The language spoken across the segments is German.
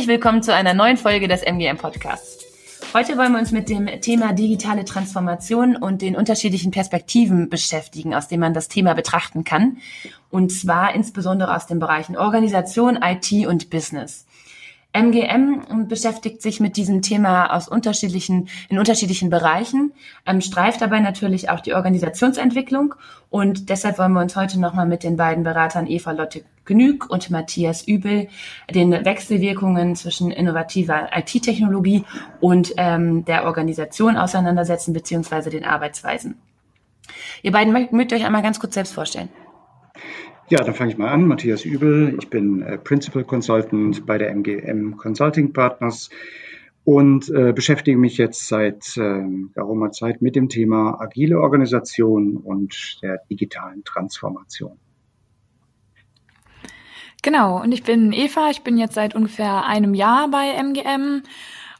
Herzlich willkommen zu einer neuen Folge des MGM Podcasts. Heute wollen wir uns mit dem Thema digitale Transformation und den unterschiedlichen Perspektiven beschäftigen, aus denen man das Thema betrachten kann. Und zwar insbesondere aus den Bereichen Organisation, IT und Business. MGM beschäftigt sich mit diesem Thema aus unterschiedlichen, in unterschiedlichen Bereichen, ähm, streift dabei natürlich auch die Organisationsentwicklung und deshalb wollen wir uns heute nochmal mit den beiden Beratern Eva Lotte Genüg und Matthias Übel den Wechselwirkungen zwischen innovativer IT-Technologie und ähm, der Organisation auseinandersetzen, beziehungsweise den Arbeitsweisen. Ihr beiden mögt euch einmal ganz kurz selbst vorstellen. Ja, dann fange ich mal an. Matthias Übel, ich bin äh, Principal Consultant bei der MGM Consulting Partners und äh, beschäftige mich jetzt seit äh, geraumer Zeit mit dem Thema agile Organisation und der digitalen Transformation. Genau, und ich bin Eva, ich bin jetzt seit ungefähr einem Jahr bei MGM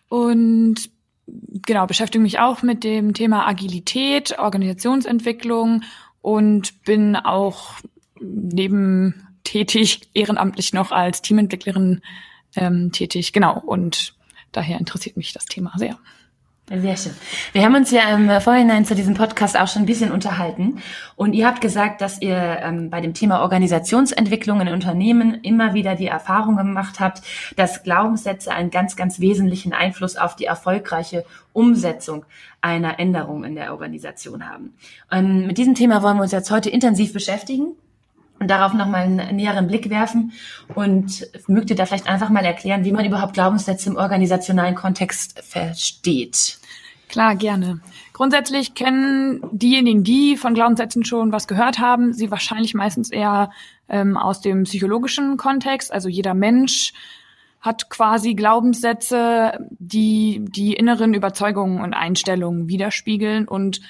und genau, beschäftige mich auch mit dem Thema Agilität, Organisationsentwicklung und bin auch neben tätig, ehrenamtlich noch als Teamentwicklerin ähm, tätig. Genau. Und daher interessiert mich das Thema sehr. Sehr schön. Wir haben uns ja im Vorhinein zu diesem Podcast auch schon ein bisschen unterhalten. Und ihr habt gesagt, dass ihr ähm, bei dem Thema Organisationsentwicklung in Unternehmen immer wieder die Erfahrung gemacht habt, dass Glaubenssätze einen ganz, ganz wesentlichen Einfluss auf die erfolgreiche Umsetzung einer Änderung in der Organisation haben. Und mit diesem Thema wollen wir uns jetzt heute intensiv beschäftigen und darauf nochmal einen näheren Blick werfen. Und mögt ihr da vielleicht einfach mal erklären, wie man überhaupt Glaubenssätze im organisationalen Kontext versteht? Klar, gerne. Grundsätzlich kennen diejenigen, die von Glaubenssätzen schon was gehört haben, sie wahrscheinlich meistens eher ähm, aus dem psychologischen Kontext. Also jeder Mensch hat quasi Glaubenssätze, die die inneren Überzeugungen und Einstellungen widerspiegeln und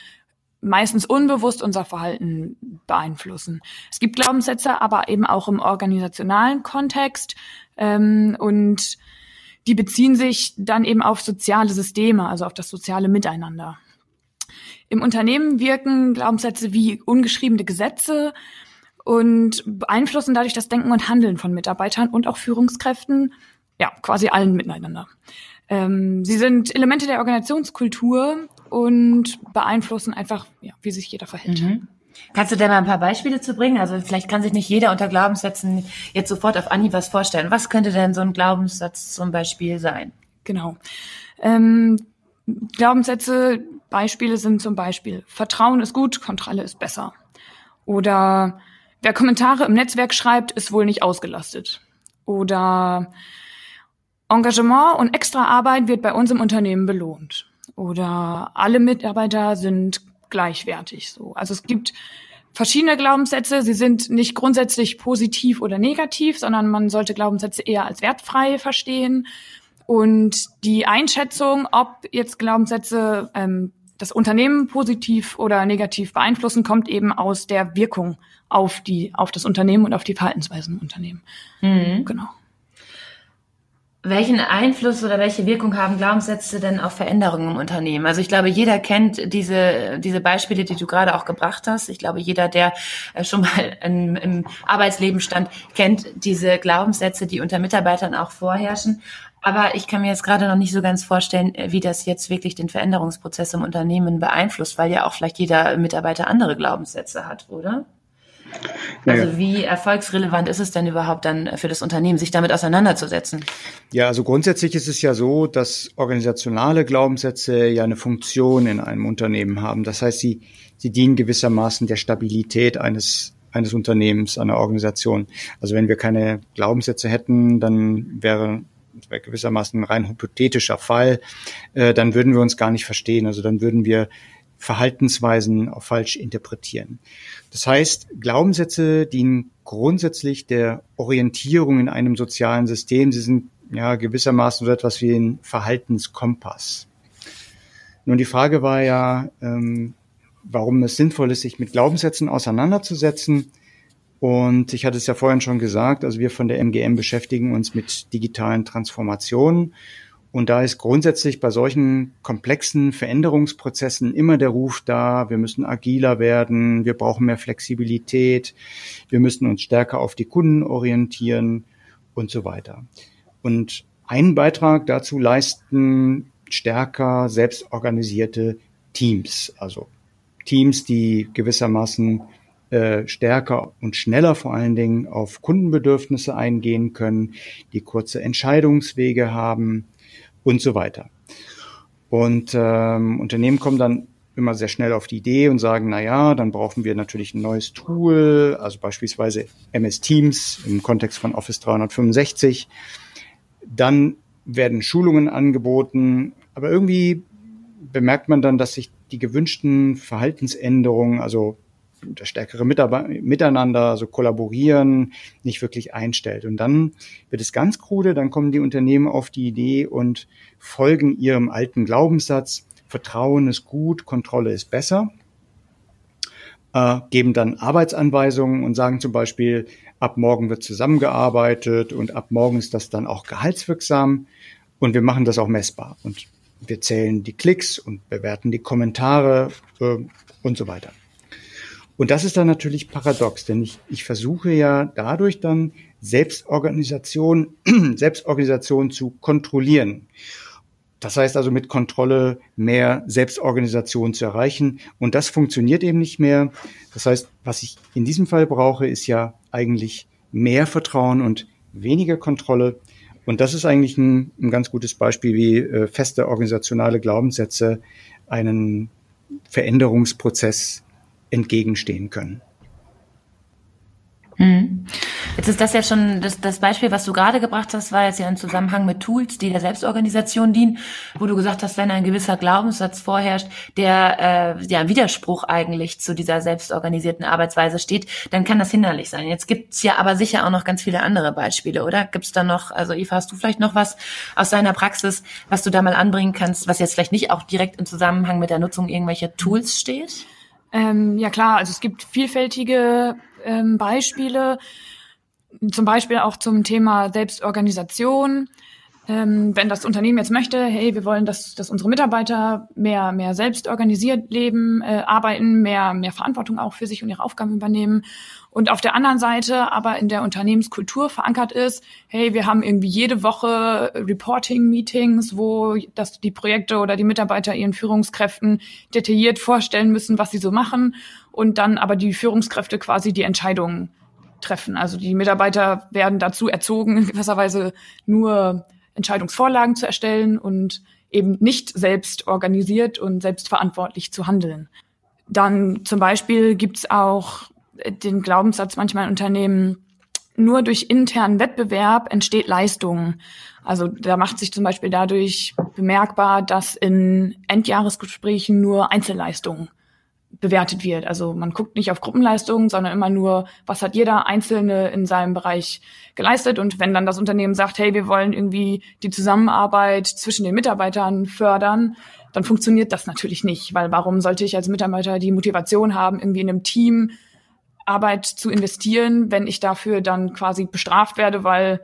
meistens unbewusst unser Verhalten beeinflussen. Es gibt Glaubenssätze, aber eben auch im organisationalen Kontext ähm, und die beziehen sich dann eben auf soziale Systeme, also auf das soziale Miteinander. Im Unternehmen wirken Glaubenssätze wie ungeschriebene Gesetze und beeinflussen dadurch das Denken und Handeln von Mitarbeitern und auch Führungskräften, ja, quasi allen miteinander. Ähm, sie sind Elemente der Organisationskultur und beeinflussen einfach, ja, wie sich jeder verhält. Mhm. Kannst du da mal ein paar Beispiele zu bringen? Also vielleicht kann sich nicht jeder unter Glaubenssätzen jetzt sofort auf Anhieb was vorstellen. Was könnte denn so ein Glaubenssatz zum Beispiel sein? Genau. Ähm, Glaubenssätze, Beispiele sind zum Beispiel Vertrauen ist gut, Kontrolle ist besser. Oder wer Kommentare im Netzwerk schreibt, ist wohl nicht ausgelastet. Oder Engagement und extra Arbeit wird bei uns im Unternehmen belohnt. Oder alle Mitarbeiter sind gleichwertig. So. Also es gibt verschiedene Glaubenssätze. Sie sind nicht grundsätzlich positiv oder negativ, sondern man sollte Glaubenssätze eher als wertfrei verstehen. Und die Einschätzung, ob jetzt Glaubenssätze ähm, das Unternehmen positiv oder negativ beeinflussen, kommt eben aus der Wirkung auf die, auf das Unternehmen und auf die Verhaltensweisen im Unternehmen. Mhm. Genau. Welchen Einfluss oder welche Wirkung haben Glaubenssätze denn auf Veränderungen im Unternehmen? Also ich glaube, jeder kennt diese, diese Beispiele, die du gerade auch gebracht hast. Ich glaube, jeder, der äh, schon mal im, im Arbeitsleben stand, kennt diese Glaubenssätze, die unter Mitarbeitern auch vorherrschen. Aber ich kann mir jetzt gerade noch nicht so ganz vorstellen, äh, wie das jetzt wirklich den Veränderungsprozess im Unternehmen beeinflusst, weil ja auch vielleicht jeder Mitarbeiter andere Glaubenssätze hat, oder? Also wie erfolgsrelevant ist es denn überhaupt dann für das Unternehmen, sich damit auseinanderzusetzen? Ja, also grundsätzlich ist es ja so, dass organisationale Glaubenssätze ja eine Funktion in einem Unternehmen haben. Das heißt, sie, sie dienen gewissermaßen der Stabilität eines eines Unternehmens, einer Organisation. Also wenn wir keine Glaubenssätze hätten, dann wäre das wäre gewissermaßen ein rein hypothetischer Fall, äh, dann würden wir uns gar nicht verstehen. Also dann würden wir Verhaltensweisen auch falsch interpretieren. Das heißt, Glaubenssätze dienen grundsätzlich der Orientierung in einem sozialen System. Sie sind ja gewissermaßen so etwas wie ein Verhaltenskompass. Nun, die Frage war ja, ähm, warum es sinnvoll ist, sich mit Glaubenssätzen auseinanderzusetzen. Und ich hatte es ja vorhin schon gesagt, also wir von der MGM beschäftigen uns mit digitalen Transformationen. Und da ist grundsätzlich bei solchen komplexen Veränderungsprozessen immer der Ruf da, wir müssen agiler werden, wir brauchen mehr Flexibilität, wir müssen uns stärker auf die Kunden orientieren und so weiter. Und einen Beitrag dazu leisten stärker selbstorganisierte Teams, also Teams, die gewissermaßen äh, stärker und schneller vor allen Dingen auf Kundenbedürfnisse eingehen können, die kurze Entscheidungswege haben und so weiter. Und ähm, Unternehmen kommen dann immer sehr schnell auf die Idee und sagen, na ja, dann brauchen wir natürlich ein neues Tool, also beispielsweise MS Teams im Kontext von Office 365. Dann werden Schulungen angeboten, aber irgendwie bemerkt man dann, dass sich die gewünschten Verhaltensänderungen, also das stärkere Miteinander, also kollaborieren, nicht wirklich einstellt. Und dann wird es ganz krude, dann kommen die Unternehmen auf die Idee und folgen ihrem alten Glaubenssatz, Vertrauen ist gut, Kontrolle ist besser, äh, geben dann Arbeitsanweisungen und sagen zum Beispiel, ab morgen wird zusammengearbeitet und ab morgen ist das dann auch gehaltswirksam und wir machen das auch messbar und wir zählen die Klicks und bewerten die Kommentare äh, und so weiter. Und das ist dann natürlich paradox, denn ich, ich versuche ja dadurch dann Selbstorganisation, Selbstorganisation zu kontrollieren. Das heißt also mit Kontrolle mehr Selbstorganisation zu erreichen. Und das funktioniert eben nicht mehr. Das heißt, was ich in diesem Fall brauche, ist ja eigentlich mehr Vertrauen und weniger Kontrolle. Und das ist eigentlich ein, ein ganz gutes Beispiel, wie äh, feste organisationale Glaubenssätze einen Veränderungsprozess entgegenstehen können. Hm. Jetzt ist das ja schon das, das Beispiel, was du gerade gebracht hast, war jetzt ja im Zusammenhang mit Tools, die der Selbstorganisation dienen, wo du gesagt hast, wenn ein gewisser Glaubenssatz vorherrscht, der äh, ja Widerspruch eigentlich zu dieser selbstorganisierten Arbeitsweise steht, dann kann das hinderlich sein. Jetzt gibt's ja aber sicher auch noch ganz viele andere Beispiele, oder? Gibt's da noch, also Eva, hast du vielleicht noch was aus deiner Praxis, was du da mal anbringen kannst, was jetzt vielleicht nicht auch direkt im Zusammenhang mit der Nutzung irgendwelcher Tools steht? Ähm, ja klar, also es gibt vielfältige ähm, Beispiele, zum Beispiel auch zum Thema Selbstorganisation. Ähm, wenn das Unternehmen jetzt möchte, hey, wir wollen, dass, dass unsere Mitarbeiter mehr, mehr selbst organisiert leben, äh, arbeiten, mehr, mehr Verantwortung auch für sich und ihre Aufgaben übernehmen. Und auf der anderen Seite aber in der Unternehmenskultur verankert ist, hey, wir haben irgendwie jede Woche Reporting-Meetings, wo das, die Projekte oder die Mitarbeiter ihren Führungskräften detailliert vorstellen müssen, was sie so machen und dann aber die Führungskräfte quasi die Entscheidungen treffen. Also die Mitarbeiter werden dazu erzogen, in gewisser Weise nur Entscheidungsvorlagen zu erstellen und eben nicht selbst organisiert und selbstverantwortlich zu handeln. Dann zum Beispiel gibt's auch den Glaubenssatz manchmal in Unternehmen, nur durch internen Wettbewerb entsteht Leistung. Also da macht sich zum Beispiel dadurch bemerkbar, dass in Endjahresgesprächen nur Einzelleistungen bewertet wird. Also man guckt nicht auf Gruppenleistungen, sondern immer nur, was hat jeder Einzelne in seinem Bereich geleistet. Und wenn dann das Unternehmen sagt, hey, wir wollen irgendwie die Zusammenarbeit zwischen den Mitarbeitern fördern, dann funktioniert das natürlich nicht, weil warum sollte ich als Mitarbeiter die Motivation haben, irgendwie in einem Team Arbeit zu investieren, wenn ich dafür dann quasi bestraft werde, weil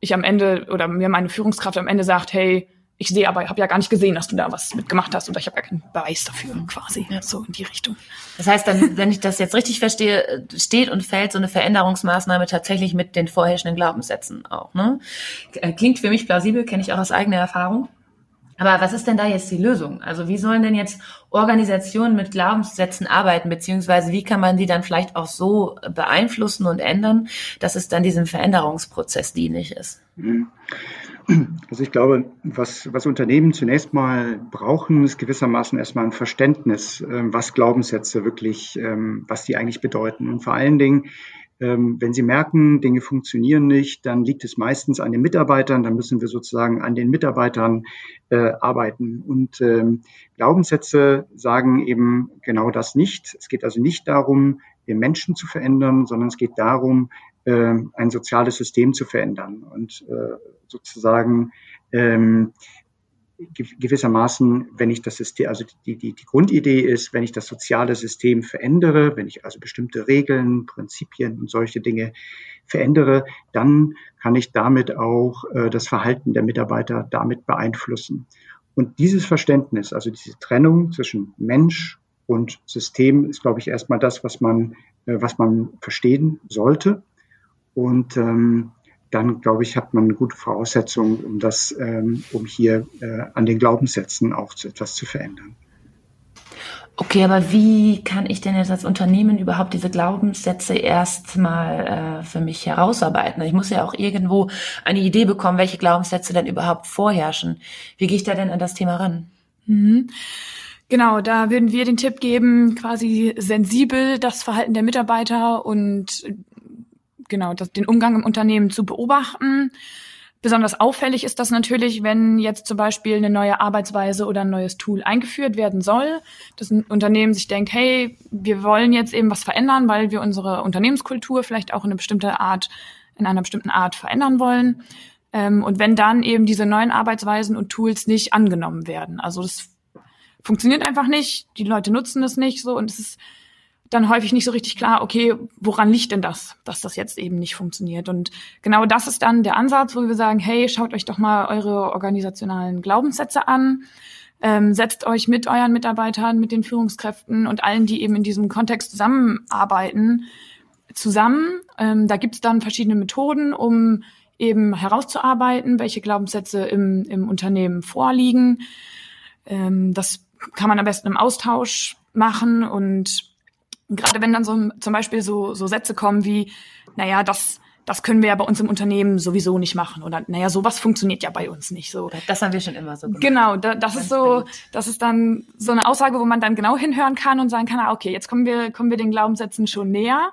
ich am Ende oder mir meine Führungskraft am Ende sagt, hey, ich sehe aber, habe ja gar nicht gesehen, dass du da was mitgemacht hast oder ich habe ja keinen Beweis dafür quasi. Ja. So in die Richtung. Das heißt dann, wenn ich das jetzt richtig verstehe, steht und fällt so eine Veränderungsmaßnahme tatsächlich mit den vorherrschenden Glaubenssätzen auch. Ne? Klingt für mich plausibel, kenne ich auch aus eigener Erfahrung. Aber was ist denn da jetzt die Lösung? Also wie sollen denn jetzt Organisationen mit Glaubenssätzen arbeiten, beziehungsweise wie kann man die dann vielleicht auch so beeinflussen und ändern, dass es dann diesem Veränderungsprozess dienlich ist? Mhm. Also ich glaube, was, was Unternehmen zunächst mal brauchen, ist gewissermaßen erstmal ein Verständnis, ähm, was Glaubenssätze wirklich, ähm, was die eigentlich bedeuten. Und vor allen Dingen, wenn Sie merken, Dinge funktionieren nicht, dann liegt es meistens an den Mitarbeitern, dann müssen wir sozusagen an den Mitarbeitern äh, arbeiten. Und ähm, Glaubenssätze sagen eben genau das nicht. Es geht also nicht darum, den Menschen zu verändern, sondern es geht darum, äh, ein soziales System zu verändern und äh, sozusagen ähm, gewissermaßen, wenn ich das System, also die, die, die Grundidee ist, wenn ich das soziale System verändere, wenn ich also bestimmte Regeln, Prinzipien und solche Dinge verändere, dann kann ich damit auch äh, das Verhalten der Mitarbeiter damit beeinflussen. Und dieses Verständnis, also diese Trennung zwischen Mensch und System, ist, glaube ich, erstmal das, was man, äh, was man verstehen sollte. Und ähm, dann glaube ich, hat man eine gute Voraussetzung, um das, ähm, um hier äh, an den Glaubenssätzen auch zu, etwas zu verändern. Okay, aber wie kann ich denn jetzt als Unternehmen überhaupt diese Glaubenssätze erstmal äh, für mich herausarbeiten? Ich muss ja auch irgendwo eine Idee bekommen, welche Glaubenssätze denn überhaupt vorherrschen. Wie gehe ich da denn an das Thema ran? Mhm. Genau, da würden wir den Tipp geben, quasi sensibel das Verhalten der Mitarbeiter und genau das, den Umgang im Unternehmen zu beobachten Besonders auffällig ist das natürlich, wenn jetzt zum Beispiel eine neue Arbeitsweise oder ein neues Tool eingeführt werden soll, dass ein Unternehmen sich denkt, hey, wir wollen jetzt eben was verändern, weil wir unsere Unternehmenskultur vielleicht auch in eine bestimmte Art, in einer bestimmten Art verändern wollen. Ähm, und wenn dann eben diese neuen Arbeitsweisen und Tools nicht angenommen werden. Also das funktioniert einfach nicht, die Leute nutzen es nicht so und es ist dann häufig nicht so richtig klar, okay, woran liegt denn das, dass das jetzt eben nicht funktioniert? Und genau das ist dann der Ansatz, wo wir sagen, hey, schaut euch doch mal eure organisationalen Glaubenssätze an, ähm, setzt euch mit euren Mitarbeitern, mit den Führungskräften und allen, die eben in diesem Kontext zusammenarbeiten, zusammen. Ähm, da gibt es dann verschiedene Methoden, um eben herauszuarbeiten, welche Glaubenssätze im, im Unternehmen vorliegen. Ähm, das kann man am besten im Austausch machen und gerade wenn dann so zum Beispiel so, so Sätze kommen wie, naja, das, das können wir ja bei uns im Unternehmen sowieso nicht machen. Oder naja, sowas funktioniert ja bei uns nicht so. Das haben wir schon immer so gemacht. Genau, da, das ist so, das ist dann so eine Aussage, wo man dann genau hinhören kann und sagen kann, ah, okay, jetzt kommen wir, kommen wir den Glaubenssätzen schon näher.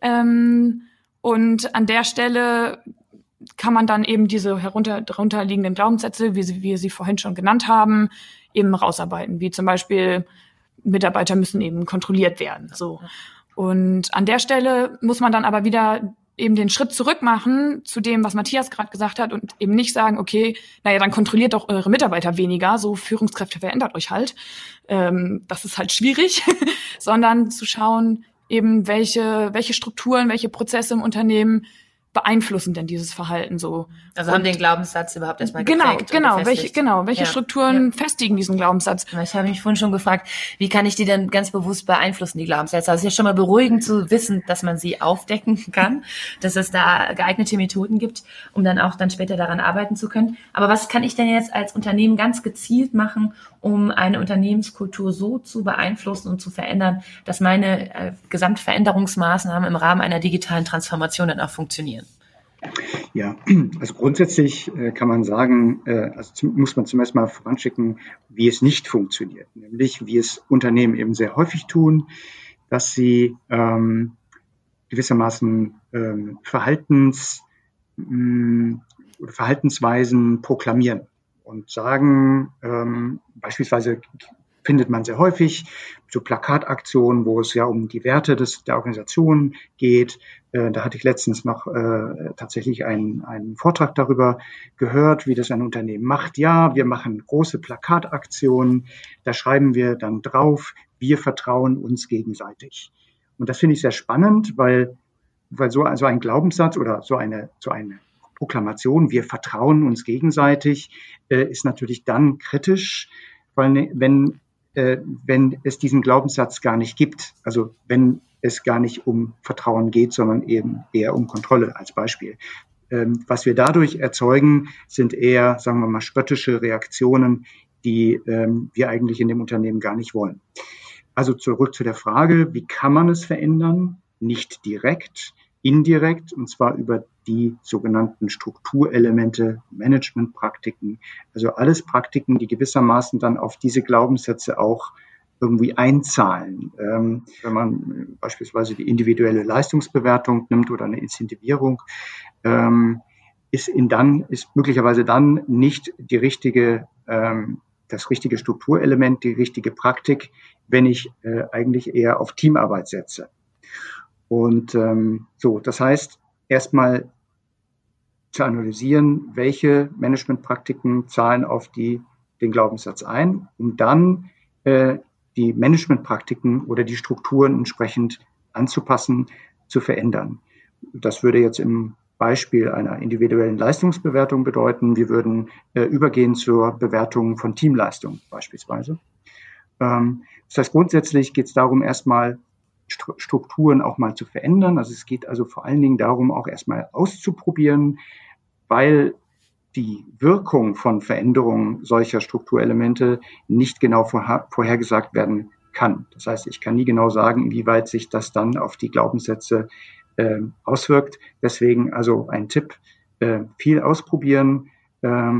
Ähm, und an der Stelle kann man dann eben diese herunter, darunterliegenden Glaubenssätze, wie, sie, wie wir sie vorhin schon genannt haben, eben rausarbeiten. Wie zum Beispiel, Mitarbeiter müssen eben kontrolliert werden. So. Und an der Stelle muss man dann aber wieder eben den Schritt zurück machen zu dem, was Matthias gerade gesagt hat und eben nicht sagen, okay, naja, dann kontrolliert doch eure Mitarbeiter weniger, so Führungskräfte verändert euch halt. Ähm, das ist halt schwierig, sondern zu schauen, eben welche, welche Strukturen, welche Prozesse im Unternehmen beeinflussen denn dieses Verhalten so? Also und haben den Glaubenssatz überhaupt erstmal genau, Genau, genau, welche, genau, welche ja. Strukturen ja. festigen diesen Glaubenssatz? Ich habe mich vorhin schon gefragt, wie kann ich die denn ganz bewusst beeinflussen, die Glaubenssätze? Also es ist ja schon mal beruhigend zu wissen, dass man sie aufdecken kann, dass es da geeignete Methoden gibt, um dann auch dann später daran arbeiten zu können. Aber was kann ich denn jetzt als Unternehmen ganz gezielt machen, um eine Unternehmenskultur so zu beeinflussen und zu verändern, dass meine äh, Gesamtveränderungsmaßnahmen im Rahmen einer digitalen Transformation dann auch funktionieren? Ja, also grundsätzlich äh, kann man sagen, äh, also zum, muss man zunächst mal voranschicken, wie es nicht funktioniert, nämlich wie es Unternehmen eben sehr häufig tun, dass sie ähm, gewissermaßen ähm, Verhaltens, mh, mm, Verhaltensweisen proklamieren und sagen, ähm, beispielsweise findet man sehr häufig, so Plakataktionen, wo es ja um die Werte des, der Organisation geht. Äh, da hatte ich letztens noch äh, tatsächlich einen, einen Vortrag darüber gehört, wie das ein Unternehmen macht. Ja, wir machen große Plakataktionen, da schreiben wir dann drauf, wir vertrauen uns gegenseitig. Und das finde ich sehr spannend, weil, weil so also ein Glaubenssatz oder so eine, so eine Proklamation, wir vertrauen uns gegenseitig, äh, ist natürlich dann kritisch, weil ne, wenn äh, wenn es diesen Glaubenssatz gar nicht gibt. Also wenn es gar nicht um Vertrauen geht, sondern eben eher um Kontrolle als Beispiel. Ähm, was wir dadurch erzeugen, sind eher, sagen wir mal, spöttische Reaktionen, die ähm, wir eigentlich in dem Unternehmen gar nicht wollen. Also zurück zu der Frage, wie kann man es verändern? Nicht direkt, indirekt, und zwar über die sogenannten Strukturelemente, Managementpraktiken, also alles Praktiken, die gewissermaßen dann auf diese Glaubenssätze auch irgendwie einzahlen. Ähm, wenn man beispielsweise die individuelle Leistungsbewertung nimmt oder eine Incentivierung, ähm, ist in dann, ist möglicherweise dann nicht die richtige, ähm, das richtige Strukturelement, die richtige Praktik, wenn ich äh, eigentlich eher auf Teamarbeit setze. Und ähm, so, das heißt, erstmal zu analysieren, welche Managementpraktiken zahlen auf die, den Glaubenssatz ein, um dann äh, die Managementpraktiken oder die Strukturen entsprechend anzupassen, zu verändern. Das würde jetzt im Beispiel einer individuellen Leistungsbewertung bedeuten, wir würden äh, übergehen zur Bewertung von Teamleistung beispielsweise. Ähm, das heißt, grundsätzlich geht es darum, erstmal Strukturen auch mal zu verändern. Also es geht also vor allen Dingen darum, auch erstmal auszuprobieren, weil die Wirkung von Veränderungen solcher Strukturelemente nicht genau vorhergesagt werden kann. Das heißt, ich kann nie genau sagen, inwieweit sich das dann auf die Glaubenssätze äh, auswirkt. Deswegen also ein Tipp, äh, viel ausprobieren, äh,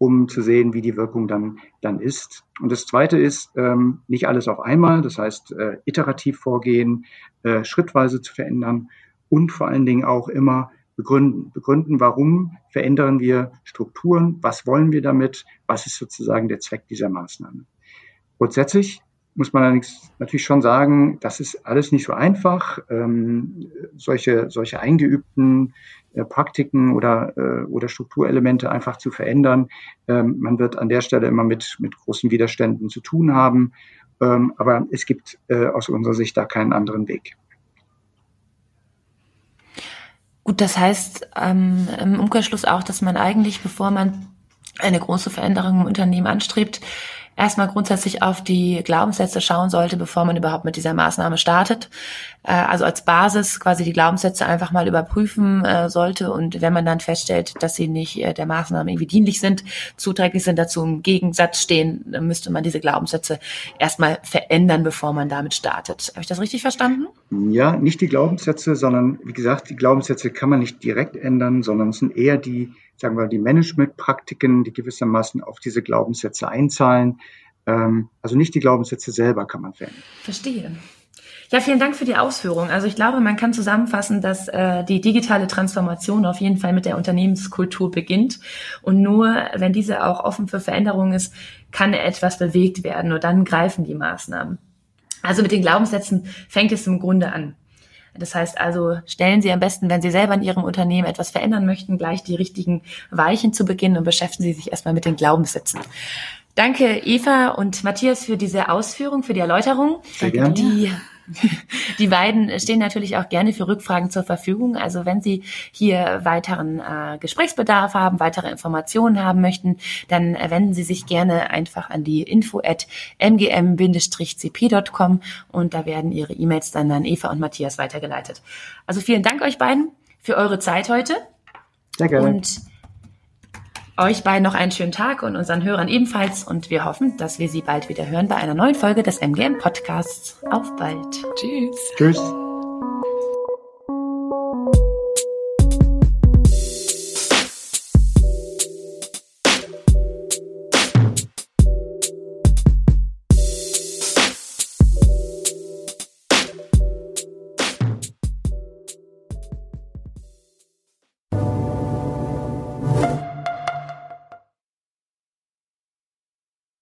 um zu sehen, wie die Wirkung dann, dann ist. Und das Zweite ist, ähm, nicht alles auf einmal, das heißt, äh, iterativ vorgehen, äh, schrittweise zu verändern und vor allen Dingen auch immer begründen. Begründen, warum verändern wir Strukturen, was wollen wir damit, was ist sozusagen der Zweck dieser Maßnahme. Grundsätzlich muss man allerdings natürlich schon sagen, das ist alles nicht so einfach. Ähm, solche, solche eingeübten äh, Praktiken oder, äh, oder Strukturelemente einfach zu verändern. Ähm, man wird an der Stelle immer mit, mit großen Widerständen zu tun haben. Ähm, aber es gibt äh, aus unserer Sicht da keinen anderen Weg. Gut, das heißt ähm, im Umkehrschluss auch, dass man eigentlich, bevor man eine große Veränderung im Unternehmen anstrebt, erstmal grundsätzlich auf die Glaubenssätze schauen sollte, bevor man überhaupt mit dieser Maßnahme startet. Äh, also als Basis quasi die Glaubenssätze einfach mal überprüfen äh, sollte und wenn man dann feststellt, dass sie nicht äh, der Maßnahme irgendwie dienlich sind, zuträglich sind, dazu im Gegensatz stehen, müsste man diese Glaubenssätze erstmal verändern, bevor man damit startet. Habe ich das richtig verstanden? Ja, nicht die Glaubenssätze, sondern wie gesagt, die Glaubenssätze kann man nicht direkt ändern, sondern es sind eher die sagen wir, die Managementpraktiken, die gewissermaßen auf diese Glaubenssätze einzahlen. Ähm, also nicht die Glaubenssätze selber kann man verändern. Verstehe. Ja, vielen Dank für die Ausführung. Also ich glaube, man kann zusammenfassen, dass äh, die digitale Transformation auf jeden Fall mit der Unternehmenskultur beginnt. Und nur wenn diese auch offen für Veränderungen ist, kann etwas bewegt werden. Nur dann greifen die Maßnahmen. Also mit den Glaubenssätzen fängt es im Grunde an. Das heißt also, stellen Sie am besten, wenn Sie selber in Ihrem Unternehmen etwas verändern möchten, gleich die richtigen Weichen zu beginnen und beschäftigen Sie sich erstmal mit den Glaubenssätzen. Danke, Eva und Matthias, für diese Ausführung, für die Erläuterung. Sehr gerne. Die die beiden stehen natürlich auch gerne für Rückfragen zur Verfügung. Also wenn Sie hier weiteren äh, Gesprächsbedarf haben, weitere Informationen haben möchten, dann wenden Sie sich gerne einfach an die info at mgm-cp.com und da werden Ihre E-Mails dann an Eva und Matthias weitergeleitet. Also vielen Dank euch beiden für eure Zeit heute. Sehr gerne. Und euch beiden noch einen schönen Tag und unseren Hörern ebenfalls. Und wir hoffen, dass wir Sie bald wieder hören bei einer neuen Folge des MGM Podcasts. Auf bald. Tschüss. Tschüss.